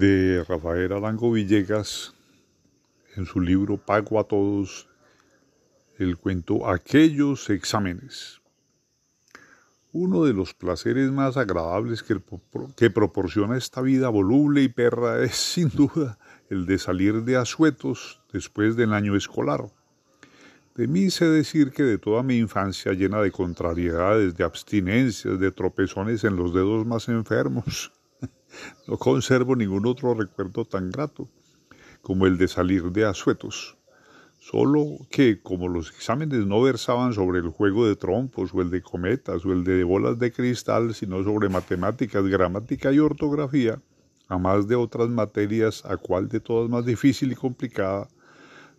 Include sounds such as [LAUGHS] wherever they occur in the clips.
de Rafael Arango Villegas en su libro Pago a Todos, el cuento Aquellos exámenes. Uno de los placeres más agradables que, que proporciona esta vida voluble y perra [LAUGHS] es sin duda el de salir de asuetos después del año escolar. De mí sé decir que de toda mi infancia llena de contrariedades, de abstinencias, de tropezones en los dedos más enfermos, no conservo ningún otro recuerdo tan grato como el de salir de asuetos. Solo que, como los exámenes no versaban sobre el juego de trompos o el de cometas o el de bolas de cristal, sino sobre matemáticas, gramática y ortografía, a más de otras materias, a cual de todas más difícil y complicada,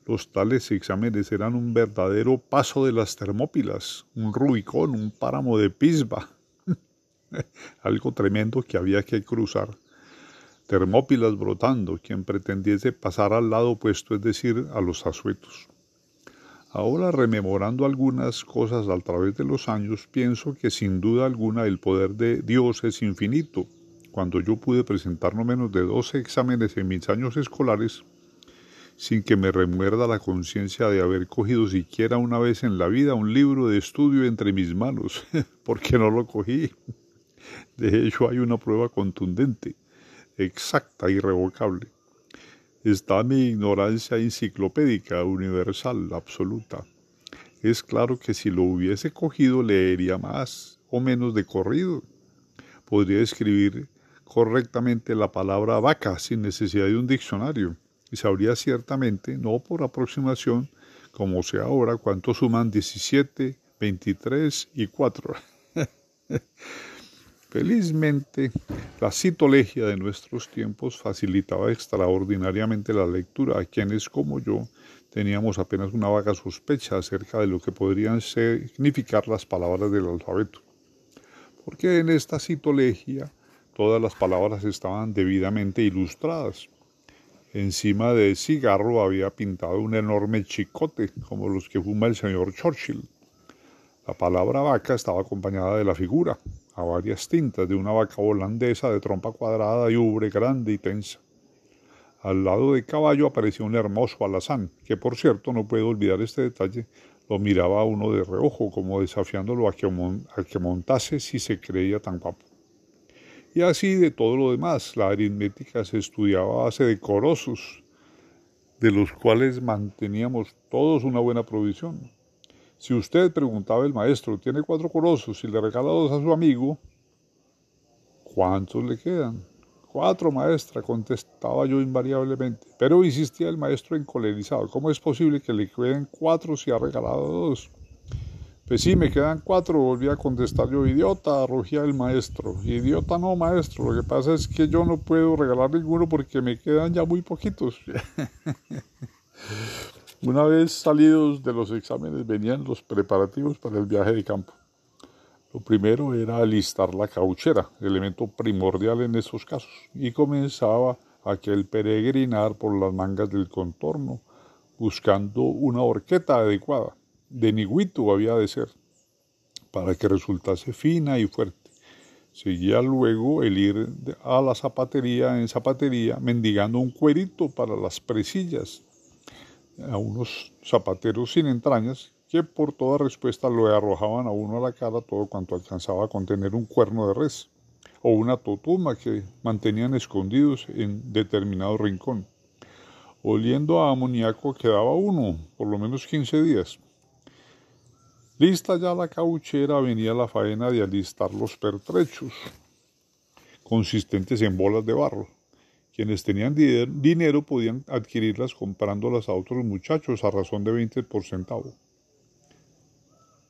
los tales exámenes eran un verdadero paso de las Termópilas, un Rubicón, un páramo de Pisba. [LAUGHS] Algo tremendo que había que cruzar. Termópilas brotando, quien pretendiese pasar al lado opuesto, es decir, a los asuetos. Ahora, rememorando algunas cosas a través de los años, pienso que sin duda alguna el poder de Dios es infinito. Cuando yo pude presentar no menos de 12 exámenes en mis años escolares, sin que me remuerda la conciencia de haber cogido siquiera una vez en la vida un libro de estudio entre mis manos, [LAUGHS] porque no lo cogí. De hecho, hay una prueba contundente, exacta, irrevocable. Está mi ignorancia enciclopédica, universal, absoluta. Es claro que si lo hubiese cogido leería más o menos de corrido. Podría escribir correctamente la palabra vaca sin necesidad de un diccionario y sabría ciertamente, no por aproximación, como sea ahora, cuánto suman 17, 23 y 4. [LAUGHS] Felizmente, la citolegia de nuestros tiempos facilitaba extraordinariamente la lectura a quienes, como yo, teníamos apenas una vaga sospecha acerca de lo que podrían significar las palabras del alfabeto. Porque en esta citolegia todas las palabras estaban debidamente ilustradas. Encima del cigarro había pintado un enorme chicote, como los que fuma el señor Churchill. La palabra vaca estaba acompañada de la figura, a varias tintas de una vaca holandesa de trompa cuadrada y ubre grande y tensa. Al lado de caballo apareció un hermoso alazán, que por cierto, no puedo olvidar este detalle, lo miraba uno de reojo, como desafiándolo a que, a que montase si se creía tan guapo. Y así de todo lo demás, la aritmética se estudiaba a base de corosos, de los cuales manteníamos todos una buena provisión. Si usted preguntaba al maestro, tiene cuatro corosos y le regala dos a su amigo, ¿cuántos le quedan? Cuatro, maestra, contestaba yo invariablemente. Pero insistía el maestro encolerizado. ¿Cómo es posible que le queden cuatro si ha regalado dos? Pues sí, me quedan cuatro, volví a contestar yo, idiota, rugía el maestro. Idiota no, maestro, lo que pasa es que yo no puedo regalar ninguno porque me quedan ya muy poquitos. [LAUGHS] Una vez salidos de los exámenes venían los preparativos para el viaje de campo. Lo primero era alistar la cauchera, elemento primordial en estos casos, y comenzaba aquel peregrinar por las mangas del contorno, buscando una horqueta adecuada. De niguito había de ser, para que resultase fina y fuerte. Seguía luego el ir a la zapatería en zapatería mendigando un cuerito para las presillas a unos zapateros sin entrañas que por toda respuesta lo arrojaban a uno a la cara todo cuanto alcanzaba a contener un cuerno de res o una totuma que mantenían escondidos en determinado rincón. Oliendo a amoníaco quedaba uno, por lo menos 15 días. Lista ya la cauchera venía la faena de alistar los pertrechos, consistentes en bolas de barro quienes tenían dinero podían adquirirlas comprándolas a otros muchachos a razón de 20 por centavo.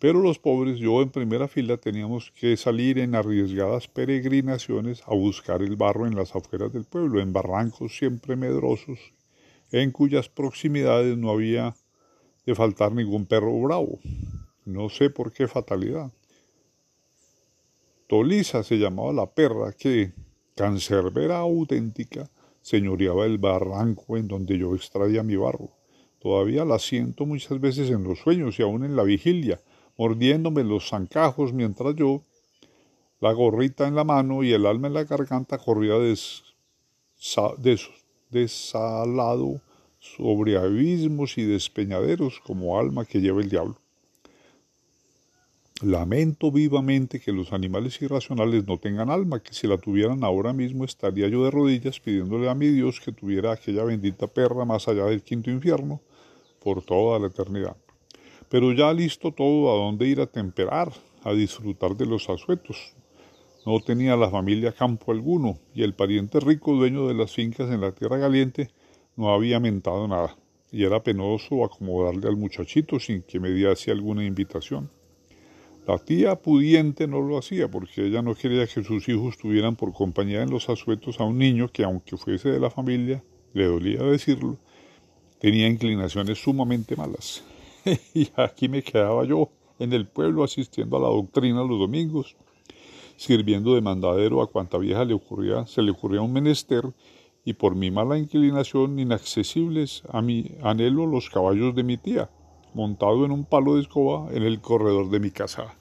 Pero los pobres, yo en primera fila, teníamos que salir en arriesgadas peregrinaciones a buscar el barro en las afueras del pueblo, en barrancos siempre medrosos, en cuyas proximidades no había de faltar ningún perro bravo. No sé por qué fatalidad. Tolisa se llamaba la perra que, cancerbera auténtica, señoreaba el barranco en donde yo extraía mi barro. Todavía la siento muchas veces en los sueños y aún en la vigilia, mordiéndome los zancajos mientras yo, la gorrita en la mano y el alma en la garganta, corría desalado sobre abismos y despeñaderos como alma que lleva el diablo. Lamento vivamente que los animales irracionales no tengan alma, que si la tuvieran ahora mismo estaría yo de rodillas pidiéndole a mi Dios que tuviera aquella bendita perra más allá del quinto infierno por toda la eternidad. Pero ya listo todo a dónde ir a temperar, a disfrutar de los asuetos. No tenía la familia campo alguno, y el pariente rico dueño de las fincas en la tierra caliente no había mentado nada, y era penoso acomodarle al muchachito sin que me diese alguna invitación. La tía pudiente no lo hacía porque ella no quería que sus hijos tuvieran por compañía en los asuetos a un niño que, aunque fuese de la familia, le dolía decirlo, tenía inclinaciones sumamente malas. [LAUGHS] y aquí me quedaba yo, en el pueblo, asistiendo a la doctrina los domingos, sirviendo de mandadero a cuanta vieja le ocurría, se le ocurría un menester, y por mi mala inclinación inaccesibles a mi anhelo los caballos de mi tía, montado en un palo de escoba en el corredor de mi casa.